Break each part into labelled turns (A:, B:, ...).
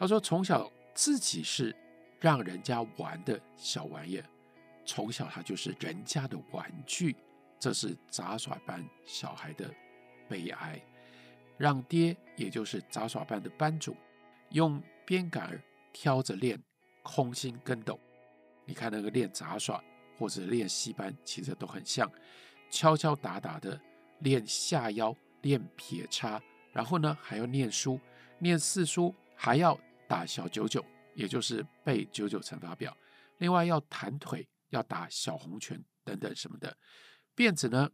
A: 他说从小自己是让人家玩的小玩意儿，从小他就是人家的玩具，这是杂耍班小孩的悲哀。让爹，也就是杂耍班的班主，用鞭杆挑着练空心跟斗。你看那个练杂耍或者练戏班，其实都很像，敲敲打打的练下腰、练撇叉，然后呢还要念书，念四书，还要打小九九，也就是背九九乘法表。另外要弹腿，要打小红拳等等什么的。辫子呢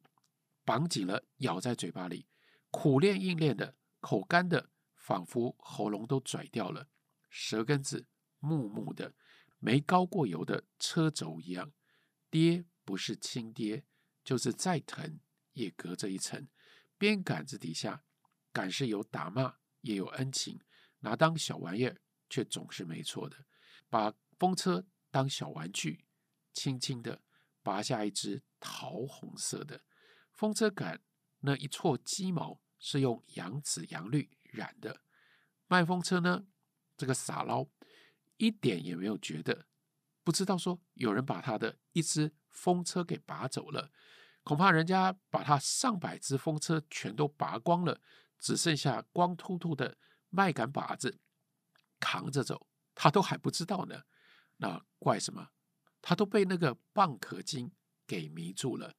A: 绑紧了，咬在嘴巴里。苦练硬练的，口干的，仿佛喉咙都拽掉了；舌根子木木的，没高过油的车轴一样。爹不是亲爹，就是再疼也隔着一层。鞭杆子底下，杆是有打骂，也有恩情。拿当小玩意儿，却总是没错的。把风车当小玩具，轻轻的拔下一只桃红色的风车杆，那一撮鸡毛。是用洋紫洋绿染的，卖风车呢，这个傻捞一点也没有觉得，不知道说有人把他的一只风车给拔走了，恐怕人家把他上百只风车全都拔光了，只剩下光秃秃的麦秆把子扛着走，他都还不知道呢。那怪什么？他都被那个蚌壳精给迷住了。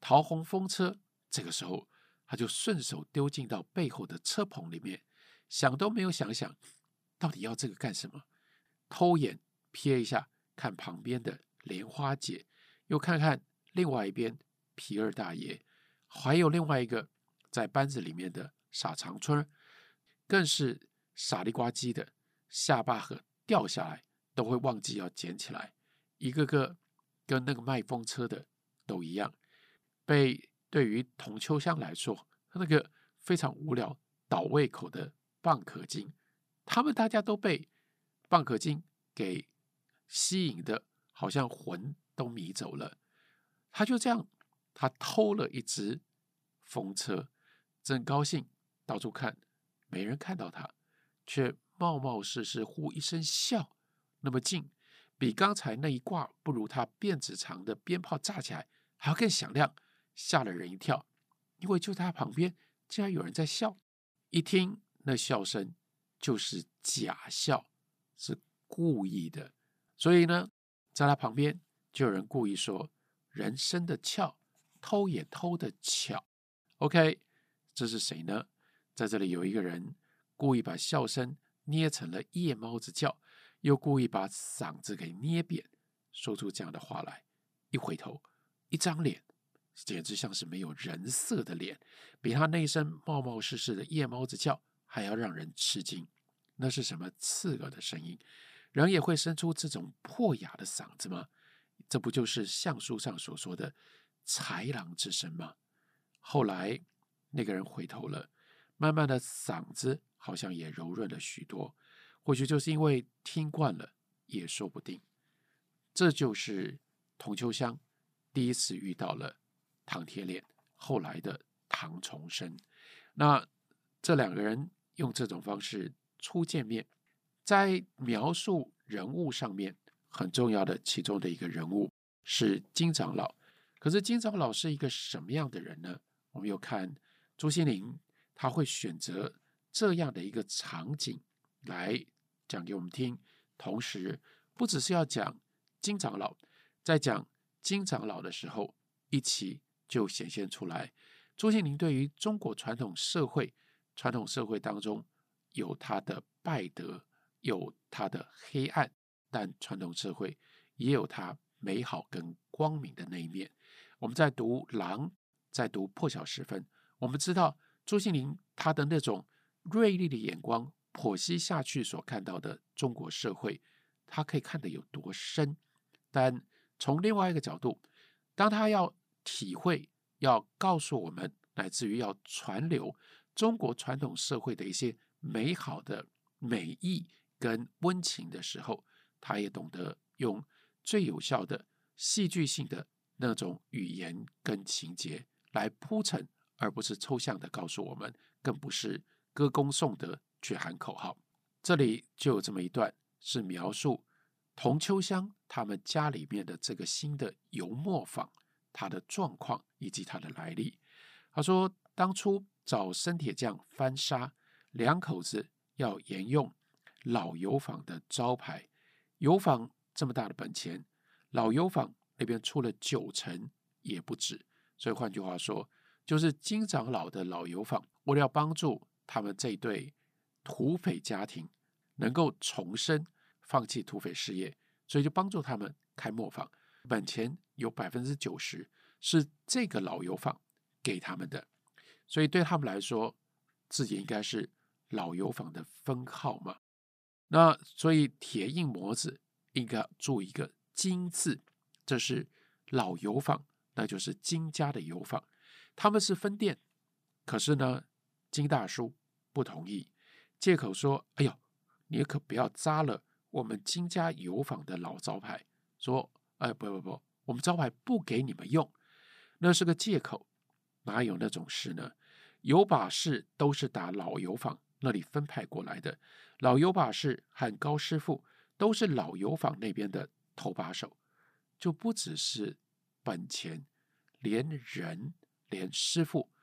A: 桃红风车这个时候。他就顺手丢进到背后的车棚里面，想都没有想想，到底要这个干什么？偷眼瞥一下，看旁边的莲花姐，又看看另外一边皮二大爷，还有另外一个在班子里面的傻长春，更是傻里呱唧的，下巴和掉下来都会忘记要捡起来，一个个跟那个卖风车的都一样，被。对于童秋香来说，那个非常无聊、倒胃口的蚌壳精，他们大家都被蚌壳精给吸引的，好像魂都迷走了。他就这样，他偷了一只风车，正高兴到处看，没人看到他，却冒冒失失呼一声笑，那么近，比刚才那一挂不如他辫子长的鞭炮炸起来还要更响亮。吓了人一跳，因为就在他旁边竟然有人在笑。一听那笑声，就是假笑，是故意的。所以呢，在他旁边就有人故意说：“人生的俏，偷也偷得巧。” OK，这是谁呢？在这里有一个人故意把笑声捏成了夜猫子叫，又故意把嗓子给捏扁，说出这样的话来。一回头，一张脸。简直像是没有人色的脸，比他那声冒冒失失的夜猫子叫还要让人吃惊。那是什么刺耳的声音？人也会生出这种破哑的嗓子吗？这不就是相书上所说的豺狼之声吗？后来那个人回头了，慢慢的嗓子好像也柔润了许多。或许就是因为听惯了，也说不定。这就是童秋香第一次遇到了。唐铁脸，后来的唐从生，那这两个人用这种方式初见面，在描述人物上面很重要的其中的一个人物是金长老。可是金长老是一个什么样的人呢？我们又看朱西甯，他会选择这样的一个场景来讲给我们听，同时不只是要讲金长老，在讲金长老的时候一起。就显现出来，朱西甯对于中国传统社会，传统社会当中有他的败德，有他的黑暗，但传统社会也有他美好跟光明的那一面。我们在读《狼》，在读《破晓时分》，我们知道朱西甯他的那种锐利的眼光剖析下去所看到的中国社会，他可以看得有多深。但从另外一个角度，当他要体会要告诉我们，乃至于要传流中国传统社会的一些美好的美意跟温情的时候，他也懂得用最有效的戏剧性的那种语言跟情节来铺陈，而不是抽象的告诉我们，更不是歌功颂德去喊口号。这里就有这么一段，是描述童秋香他们家里面的这个新的油磨坊，它的状况以及它的来历。他说，当初找生铁匠翻砂，两口子要沿用老油坊的招牌，油坊这么大的本钱，老油坊那边出了九成也不止。所以换句话说，就是金长老的老油坊，为了要帮助他们这对土匪家庭能够重生，放弃土匪事业，所以就帮助他们开磨坊，本钱有百分之九十是这个老油坊给他们的，所以对他们来说，自己应该是老油坊的分号嘛。那所以铁印模子应该注一个“金”字，这是老油坊，那就是金家的油坊。他们是分店，可是呢，金大叔不同意，借口说：“哎呦，你可不要扎了我们金家油坊的老招牌。”说：“哎，不不不，我们招牌不给你们用，那是个借口。”哪有那种事呢？油把式都是打老油坊那里分派过来的，老油把式和高师傅都是老油坊那边的头把手，就不只是本钱，连人连师傅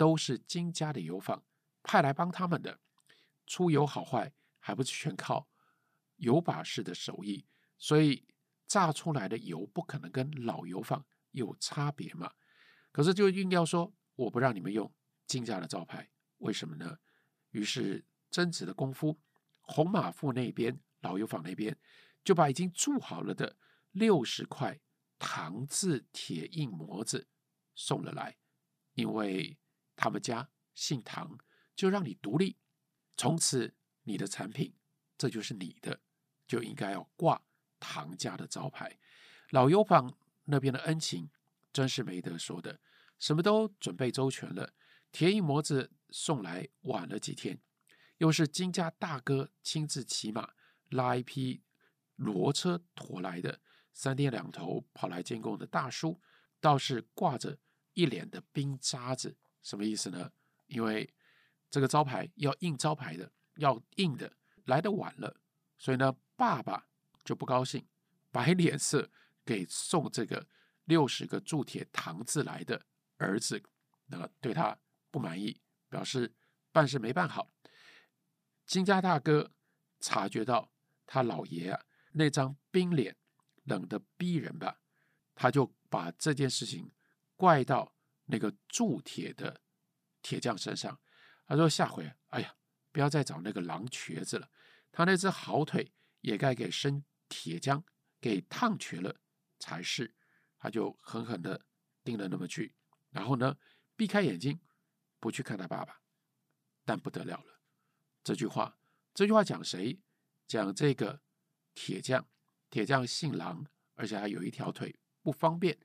A: 都是金家的油坊派来帮他们的，出油好坏还不是全靠油把式的手艺，所以榨出来的油不可能跟老油坊有差别嘛。可是就硬要说我不让你们用金家的招牌，为什么呢？于是争执的功夫，红马府那边老油坊那边就把已经铸好了的六十块唐字铁印模子送了来，因为他们家姓唐，就让你独立，从此你的产品这就是你的，就应该要挂唐家的招牌。老油坊那边的恩情。真是没得说的，什么都准备周全了。铁印模子送来晚了几天，又是金家大哥亲自骑马拉一匹骡车驮来的，三天两头跑来监工的大叔，倒是挂着一脸的冰渣子，什么意思呢？因为这个招牌要印招牌的，要印的来的晚了，所以呢，爸爸就不高兴，摆脸色给送这个。六十个铸铁糖字来的儿子，那对他不满意，表示办事没办好。金家大哥察觉到他老爷啊那张冰脸冷得逼人吧，他就把这件事情怪到那个铸铁的铁匠身上。他说：“下回，哎呀，不要再找那个狼瘸子了，他那只好腿也该给生铁匠给烫瘸了才是。”他就狠狠的盯了那么去，然后呢，避开眼睛，不去看他爸爸。但不得了了，这句话，这句话讲谁？讲这个铁匠。铁匠姓狼，而且还有一条腿不方便。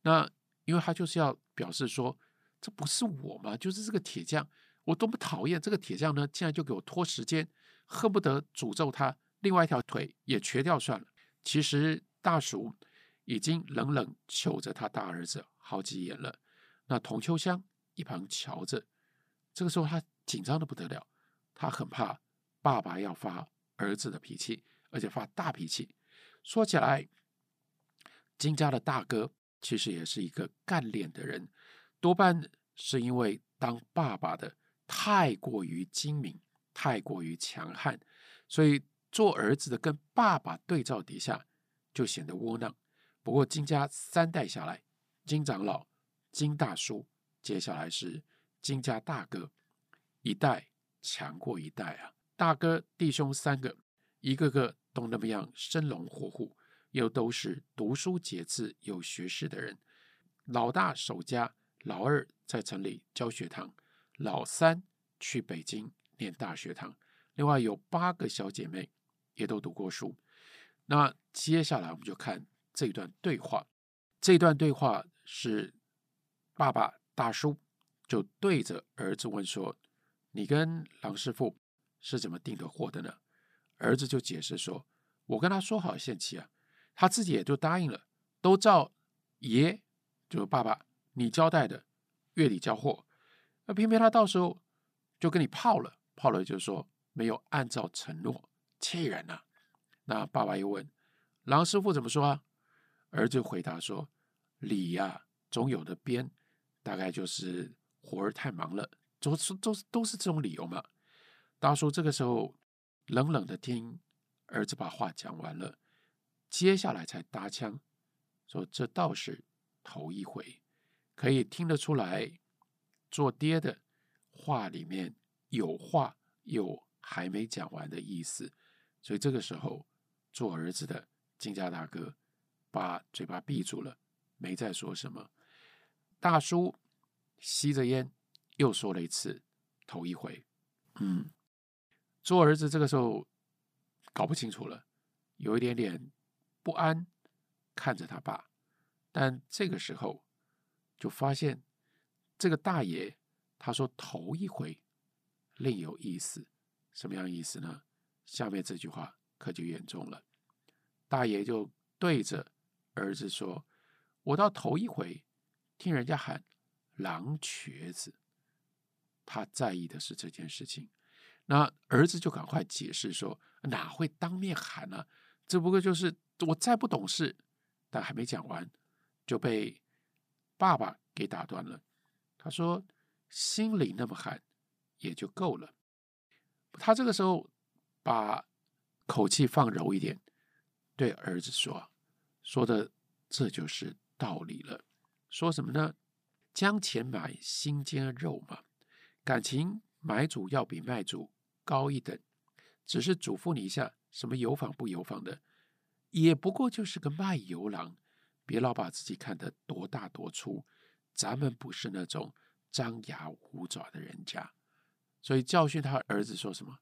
A: 那因为他就是要表示说，这不是我嘛，就是这个铁匠，我多么讨厌这个铁匠呢？竟然就给我拖时间，恨不得诅咒他另外一条腿也瘸掉算了。其实大叔。已经冷冷瞅着他大儿子好几眼了。那童秋香一旁瞧着，这个时候他紧张的不得了，他很怕爸爸要发儿子的脾气，而且发大脾气。说起来，金家的大哥其实也是一个干练的人，多半是因为当爸爸的太过于精明，太过于强悍，所以做儿子的跟爸爸对照底下，就显得窝囊。不过金家三代下来，金长老、金大叔，接下来是金家大哥，一代强过一代啊！大哥弟兄三个，一个个都那么样生龙活虎，又都是读书节字、有学识的人。老大守家，老二在城里教学堂，老三去北京念大学堂。另外有八个小姐妹，也都读过书。那接下来我们就看。这段对话，这段对话是爸爸大叔就对着儿子问说：“你跟郎师傅是怎么订的货的呢？”儿子就解释说：“我跟他说好限期啊，他自己也就答应了，都照爷就是爸爸你交代的月底交货。那偏偏他到时候就跟你泡了，泡了就说没有按照承诺，气人呐、那爸爸又问郎师傅怎么说啊？儿子回答说：“理呀、总有的编，大概就是活儿太忙了，都是都是都是这种理由嘛。”大叔这个时候冷冷的听儿子把话讲完了，接下来才搭腔说：“这倒是头一回，可以听得出来，做爹的话里面有话有还没讲完的意思。”所以这个时候，做儿子的金家大哥。把嘴巴闭住了，没再说什么。大叔吸着烟，又说了一次头一回。嗯，做儿子这个时候搞不清楚了，有一点点不安，看着他爸。但这个时候就发现，这个大爷他说头一回另有意思，什么样意思呢？下面这句话可就严重了。大爷就对着。儿子说：“我到头一回听人家喊狼瘸子，他在意的是这件事情。那儿子就赶快解释说：哪会当面喊呢？只不过就是我再不懂事。但还没讲完，就被爸爸给打断了。他说：心里那么喊也就够了。他这个时候把口气放柔一点，对儿子说。”说的这就是道理了。说什么呢？将钱买心尖肉嘛。感情买主要比卖主高一等，只是嘱咐你一下，什么油坊不油坊的，也不过就是个卖油郎，别老把自己看得多大多粗。咱们不是那种张牙舞爪的人家，所以教训他儿子说什么，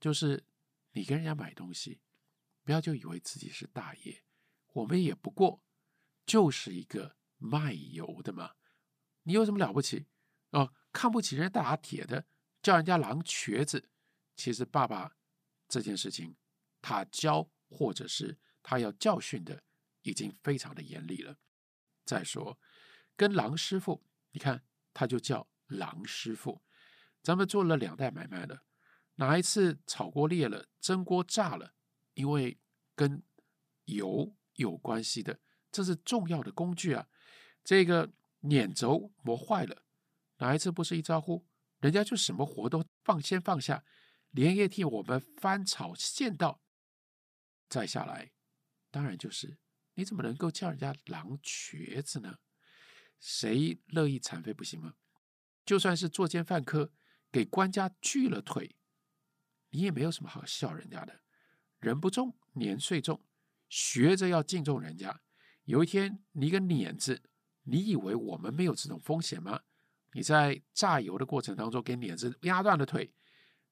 A: 就是你跟人家买东西，不要就以为自己是大爷。我们也不过就是一个卖油的嘛，你有什么了不起？哦，看不起人家打铁的，叫人家狼瘸子。其实爸爸这件事情，他教或者是他要教训的，已经非常的严厉了。再说，跟狼师傅，你看他就叫狼师傅。咱们做了两代买卖了，哪一次炒锅裂了，蒸锅炸了，因为跟油。有关系的，这是重要的工具啊！这个碾轴磨坏了，哪一次不是一招呼，人家就什么活都放先放下，连夜替我们翻炒现到。再下来，当然就是你怎么能够叫人家狼瘸子呢？谁乐意残废不行吗？就算是作奸犯科，给官家锯了腿，你也没有什么好笑人家的。人不重，年岁重。学着要敬重人家。有一天，你一个碾子，你以为我们没有这种风险吗？你在榨油的过程当中给碾子压断了腿，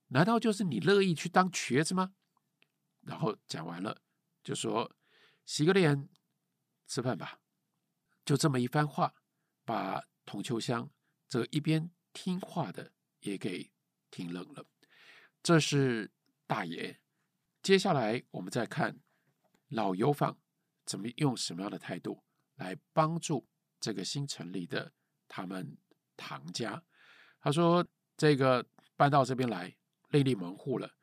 A: 难道就是你乐意去当瘸子吗？然后讲完了，就说洗个脸，吃饭吧。就这么一番话，把童秋香这一边听话的也给听冷了。这是大爷。接下来我们再看。老油坊怎么用什么样的态度来帮助这个新成立的他们唐家？他说：“这个搬到这边来，另立门户了。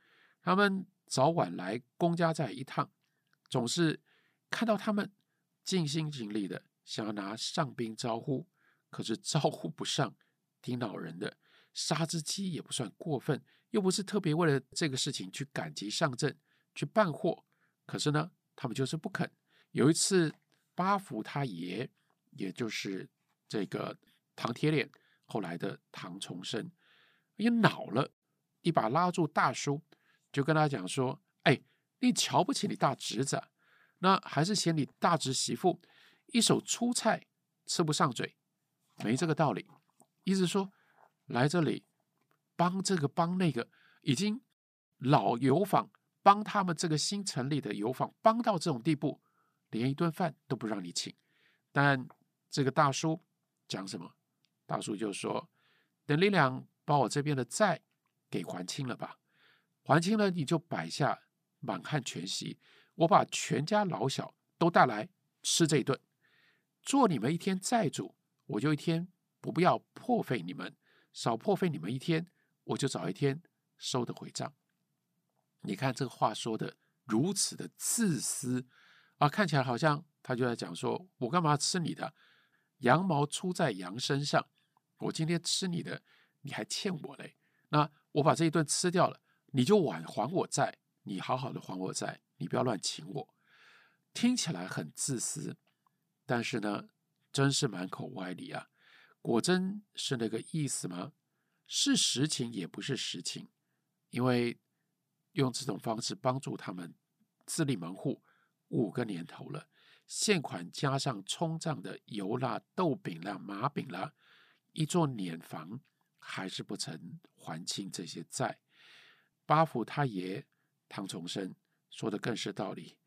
A: 他们早晚来公家寨一趟，总是看到他们尽心尽力的想要拿上宾招呼，可是招呼不上，挺恼人的。杀只鸡也不算过分，又不是特别为了这个事情去赶集上阵去办货，可是呢？”他们就是不肯。有一次，八福他爷，也就是这个唐铁脸后来的唐崇生，也恼了，一把拉住大叔，就跟他讲说：“哎，你瞧不起你大侄子，那还是嫌你大侄媳妇一手粗菜吃不上嘴，没这个道理。意思说，来这里帮这个帮那个，已经老油坊。”帮他们这个新成立的油坊帮到这种地步，连一顿饭都不让你请。但这个大叔讲什么？大叔就说：“等你俩把我这边的债给还清了吧，还清了你就摆下满汉全席，我把全家老小都带来吃这一顿，做你们一天债主，我就一天不不要破费你们，少破费你们一天，我就找一天收得回账。”你看这个话说的如此的自私啊，看起来好像他就在讲说：“我干嘛吃你的？羊毛出在羊身上，我今天吃你的，你还欠我嘞。那我把这一顿吃掉了，你就晚还我债，你好好的还我债，你不要乱请我。”听起来很自私，但是呢，真是满口歪理啊！果真是那个意思吗？是实情也不是实情，因为用这种方式帮助他们自立门户五个年头了，现款加上冲账的油蜡、豆饼啦、麻饼啦，一座碾房还是不曾还清这些债。八福他爷唐崇生说的更是道理。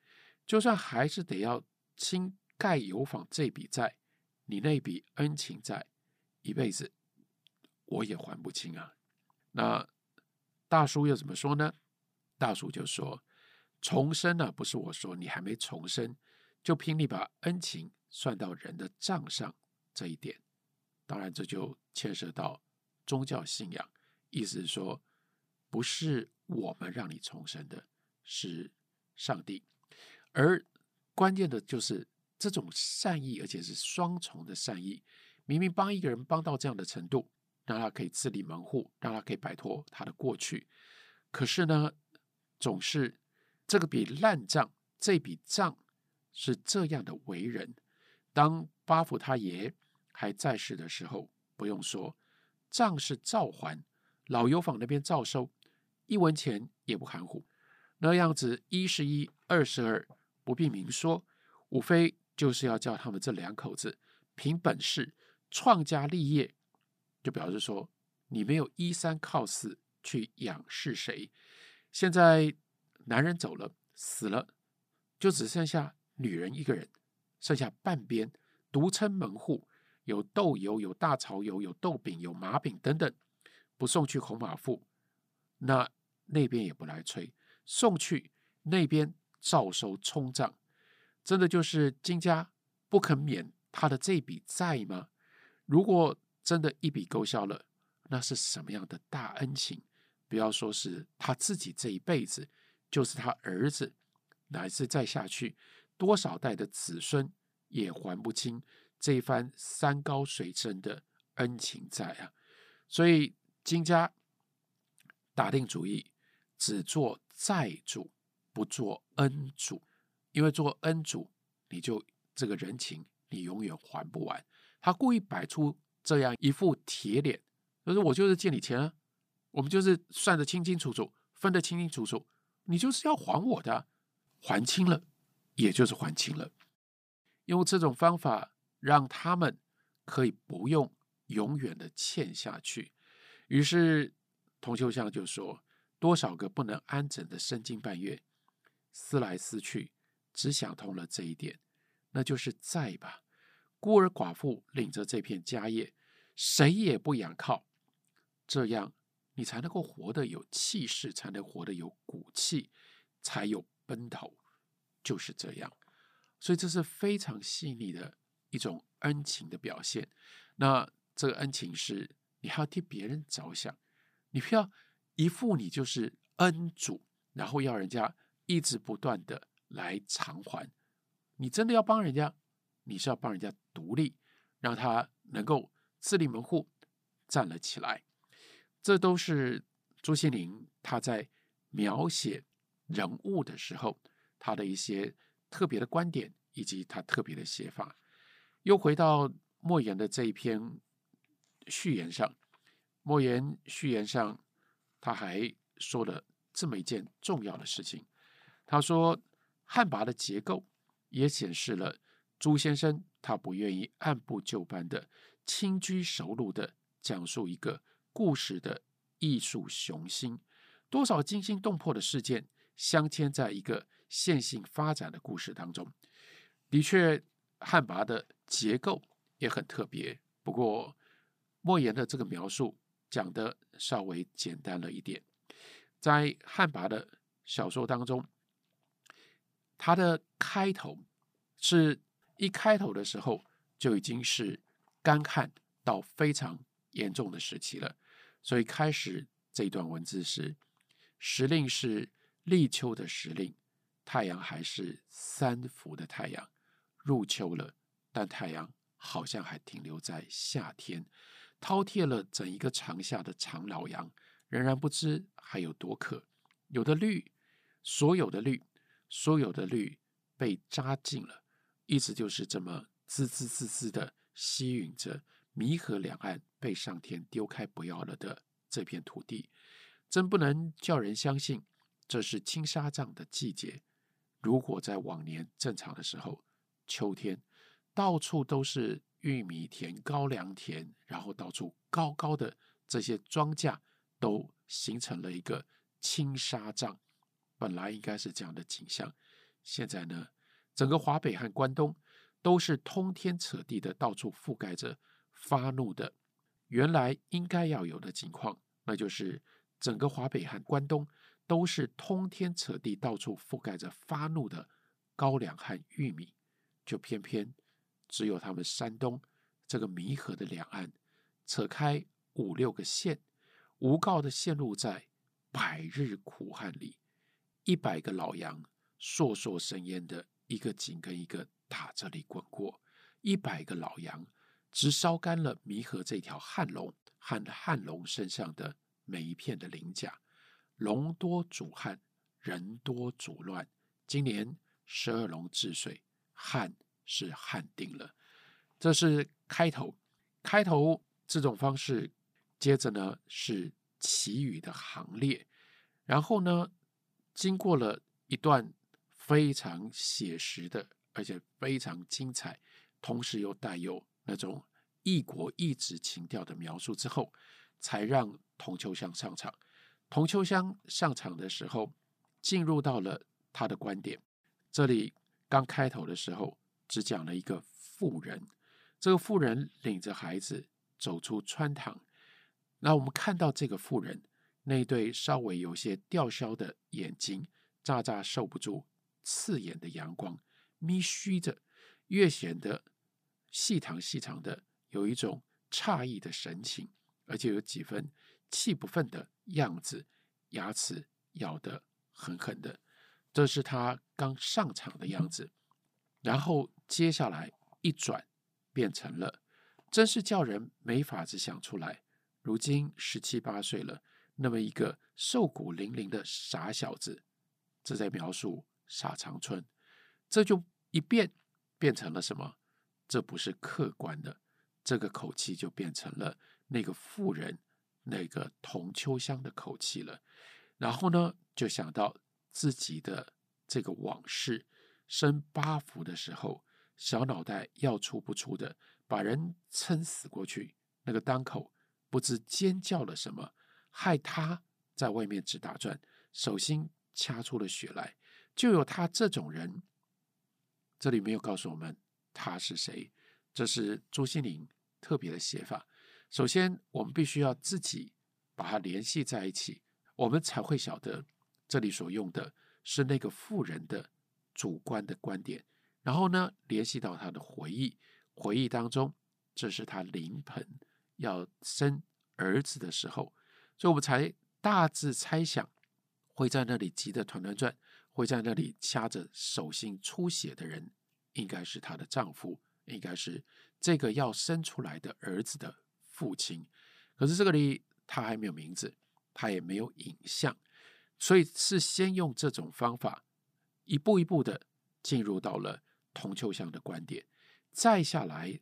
A: 就算还是得要清盖油坊这笔债，你那笔恩情债，一辈子我也还不清啊。那大叔又怎么说呢？大叔就说：“重生呢，不是我说，你还没重生，就凭你把恩情算到人的账上这一点，当然这就牵涉到宗教信仰，意思是说，不是我们让你重生的，是上帝。”而关键的就是这种善意，而且是双重的善意。明明帮一个人帮到这样的程度，让他可以自立门户，让他可以摆脱他的过去。可是呢，总是这个笔烂账，这笔账是这样的为人。当巴甫他爷还在世的时候，不用说，账是照还，老油坊那边照收，一文钱也不含糊。那样子一是一，二是二。不必明说，无非就是要叫他们这两口子凭本事创家立业，就表示说你没有依三靠四去仰视谁。现在男人走了，死了，就只剩下女人一个人，剩下半边独撑门户，有豆油，有大槽油，有豆饼，有麻饼等等，不送去孔马富，那那边也不来催，送去那边。照收冲账，真的就是金家不肯免他的这笔债吗？如果真的一笔勾销了，那是什么样的大恩情？不要说是他自己这一辈子，就是他儿子，乃至再下去多少代的子孙也还不清这一番山高水深的恩情债啊！所以金家打定主意，只做债主。不做恩主，因为做恩主，你就这个人情你永远还不完。他故意摆出这样一副铁脸，就是我就是借你钱啊，我们就是算得清清楚楚，分得清清楚楚，你就是要还我的，还清了，也就是还清了。用这种方法让他们可以不用永远的欠下去。于是童秋香就说：多少个不能安枕的深更半夜。思来思去，只想通了这一点，那就是债吧。孤儿寡妇领着这片家业，谁也不仰靠，这样你才能够活得有气势，才能活得有骨气，才有奔头。就是这样，所以这是非常细腻的一种恩情的表现。那这个恩情是你还要替别人着想，你不要一副你就是恩主，然后要人家。一直不断的来偿还，你真的要帮人家，你是要帮人家独立，让他能够自立门户，站了起来。这都是朱西甯他在描写人物的时候，他的一些特别的观点，以及他特别的写法。又回到莫言的这一篇序言上，莫言序言上他还说了这么一件重要的事情。他说：“汉魃的结构也显示了朱先生他不愿意按部就班的轻车熟路的讲述一个故事的艺术雄心，多少惊心动魄的事件镶嵌在一个线性发展的故事当中。的确，汉魃的结构也很特别。不过，莫言的这个描述讲得稍微简单了一点，在汉魃的小说当中。”它的开头是一开头的时候就已经是干旱到非常严重的时期了，所以开始这段文字是时令是立秋的时令，太阳还是三伏的太阳。入秋了，但太阳好像还停留在夏天，饕餮了整一个长夏的长老羊，仍然不知还有多渴。有的绿，所有的绿，所有的绿被扎尽了，意思就是这么滋滋滋滋的吸吮着弥河两岸被上天丢开不要了的这片土地，真不能叫人相信这是青纱帐的季节。如果在往年正常的时候，秋天，到处都是玉米田、高粱田，然后到处高高的这些庄稼都形成了一个青纱帐，本来应该是这样的景象。现在呢，整个华北和关东都是通天扯地的，到处覆盖着发怒的，原来应该要有的情况，那就是整个华北和关东都是通天扯地，到处覆盖着发怒的高粱和玉米。就偏偏只有他们山东这个弥河的两岸，扯开五六个县，无告的陷入在百日苦旱里，一百个老羊烁烁生烟的一个紧跟一个打这里滚过，一百个老羊直烧干了弥河这条旱龙和旱龙身上的每一片的鳞甲，龙多主旱，人多主乱，今年十二龙治水。旱是旱定了，这是开头。开头这种方式，接着呢是祈雨的行列，然后呢，经过了一段非常写实的，而且非常精彩，同时又带有那种异国异质情调的描述之后，才让童秋香上场。童秋香上场的时候，进入到了他的观点，这里。刚开头的时候，只讲了一个妇人，这个妇人领着孩子走出穿堂，那我们看到这个妇人那对稍微有些吊销的眼睛，乍乍受不住刺眼的阳光，眯虚着，越显得细长细长的，有一种诧异的神情，而且有几分气不愤的样子，牙齿咬得狠狠的。这是他刚上场的样子，然后接下来一转，变成了，真是叫人没法子想出来。如今十七八岁了，那么一个瘦骨嶙嶙的傻小子，这在描述傻长春，这就一变变成了什么？这不是客观的，这个口气就变成了那个妇人那个童秋香的口气了。然后呢，就想到。自己的这个往事，升八伏的时候，小脑袋要出不出的，把人撑死过去。那个当口不知尖叫了什么，害他在外面直打转，手心掐出了血来。就有他这种人，这里没有告诉我们他是谁，这是朱心凌特别的写法。首先，我们必须要自己把它联系在一起，我们才会晓得。这里所用的是那个妇人的主观的观点，然后呢，联系到他的回忆，回忆当中，这是他临盆要生儿子的时候，所以我们才大致猜想，会在那里急得团团转，会在那里掐着手心出血的人，应该是她的丈夫，应该是这个要生出来的儿子的父亲。可是这个里他还没有名字，他也没有影像。所以是先用这种方法，一步一步的进入到了童秋香的观点，再下来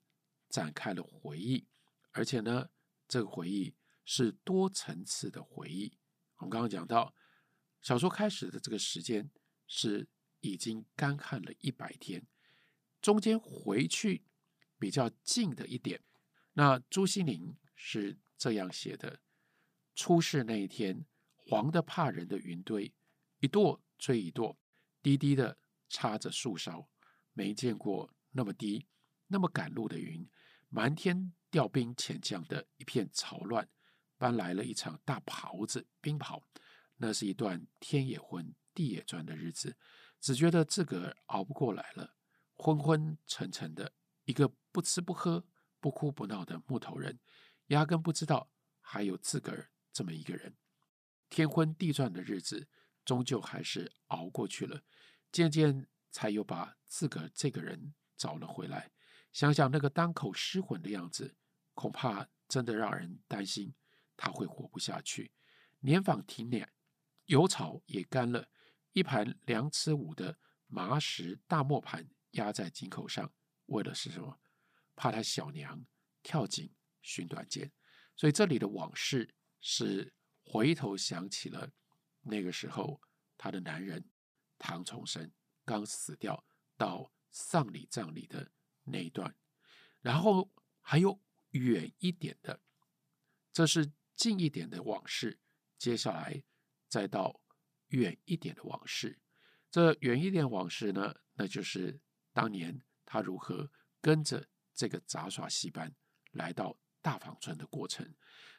A: 展开了回忆，而且呢，这个回忆是多层次的回忆。我们刚刚讲到，小说开始的这个时间是已经干旱了一百天，中间回去比较近的一点，那朱西宁是这样写的：出事那一天。黄的怕人的云堆，一垛追一垛，低低的插着树梢，没见过那么低、那么赶路的云。满天调兵遣将的一片潮乱，搬来了一场大袍子冰袍。那是一段天也昏、地也转的日子，只觉得自个儿熬不过来了，昏昏沉沉的，一个不吃不喝、不哭不闹的木头人，压根不知道还有自个儿这么一个人。天昏地转的日子，终究还是熬过去了，渐渐才又把自个这个人找了回来。想想那个当口失魂的样子，恐怕真的让人担心他会活不下去。年访停年，油草也干了，一盘两尺五的麻石大磨盘压在井口上，为的是什么？怕他小娘跳井寻短见。所以这里的往事是回头想起了那个时候他的男人唐崇生刚死掉到丧礼葬礼的那一段，然后还有远一点的，这是近一点的往事。接下来再到远一点的往事，这远一点往事呢，那就是当年他如何跟着这个杂耍戏班来到大坊村的过程。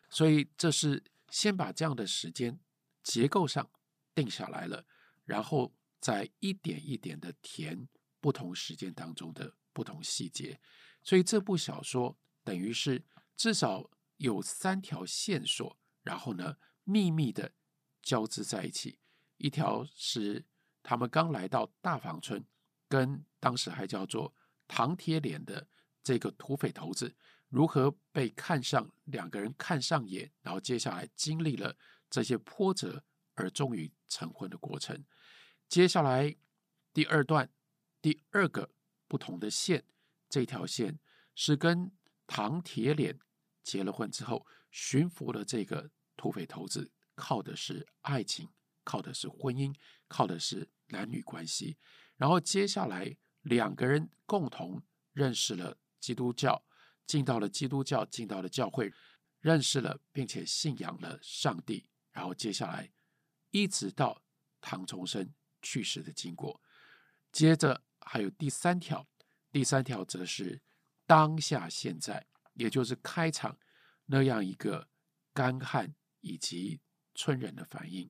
A: 所以这是先把这样的时间结构上定下来了，然后再一点一点的填不同时间当中的不同细节。所以这部小说等于是至少有三条线索，然后呢，秘密的交织在一起，一条是他们刚来到大房村，跟当时还叫做唐铁脸的这个土匪头子如何被看上，两个人看上眼，然后接下来经历了这些波折，而终于成婚的过程。接下来第二段，第二个不同的线，这条线是跟唐铁脸结了婚之后，驯服了这个。土匪头子靠的是爱情，靠的是婚姻，靠的是男女关系。然后接下来两个人共同认识了基督教，进到了基督教，进到了教会，认识了并且信仰了上帝。然后接下来一直到唐崇生去世的经过。接着还有第三条，第三条则是当下现在，也就是开场那样一个干旱。以及村人的反应，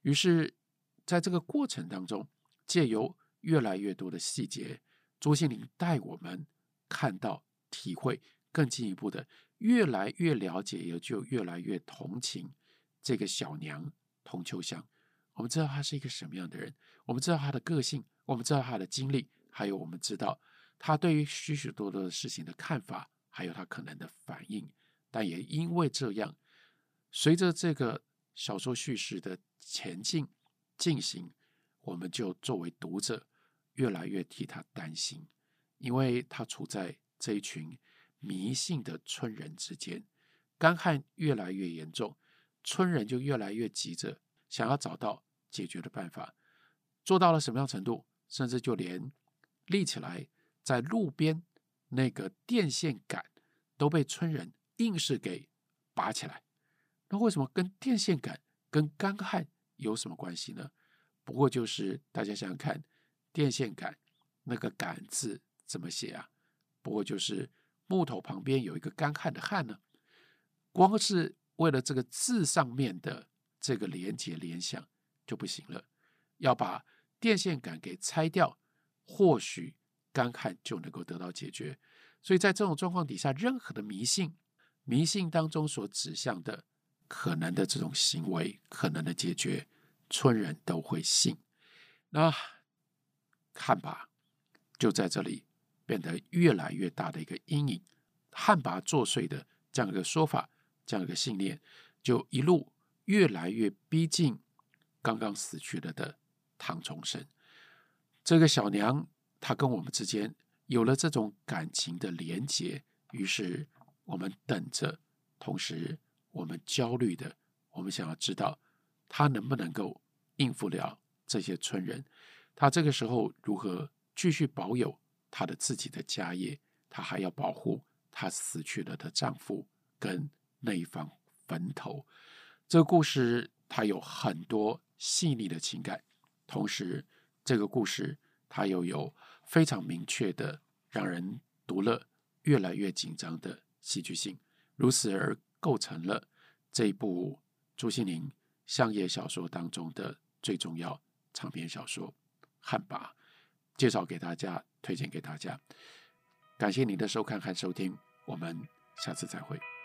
A: 于是在这个过程当中，借由越来越多的细节，朱西林带我们看到、体会，更进一步的，越来越了解，也就越来越同情这个小娘童秋香。我们知道她是一个什么样的人，我们知道她的个性，我们知道她的经历，还有我们知道她对于许许多多的事情的看法，还有她可能的反应。但也因为这样。随着这个小说叙事的前进进行，我们就作为读者越来越替他担心，因为他处在这一群迷信的村人之间，干旱越来越严重，村人就越来越急着想要找到解决的办法，做到了什么样程度？甚至就连立起来在路边那个电线杆都被村人硬是给拔起来。那为什么跟电线杆跟干旱有什么关系呢？不过就是大家想想看，电线杆那个“杆”字怎么写啊？不过就是木头旁边有一个干旱的“旱”呢。光是为了这个字上面的这个连接联想就不行了，要把电线杆给拆掉，或许干旱就能够得到解决。所以在这种状况底下，任何的迷信，迷信当中所指向的。可能的这种行为，可能的解决，村人都会信。那旱魃就在这里变得越来越大的一个阴影。旱魃作祟的这样一个说法，这样一个信念，就一路越来越逼近刚刚死去了的唐崇生。这个小娘，她跟我们之间有了这种感情的连结，于是我们等着，同时。我们焦虑的，我们想要知道她能不能够应付了这些村人，她这个时候如何继续保有她的自己的家业，她还要保护她死去了的丈夫跟那一方坟头。这个故事它有很多细腻的情感，同时这个故事它又有非常明确的让人读了越来越紧张的戏剧性，如此而。构成了这一部朱西甯乡野小说当中的最重要长篇小说《旱魃》，介绍给大家，推荐给大家。感谢您的收看和收听，我们下次再会。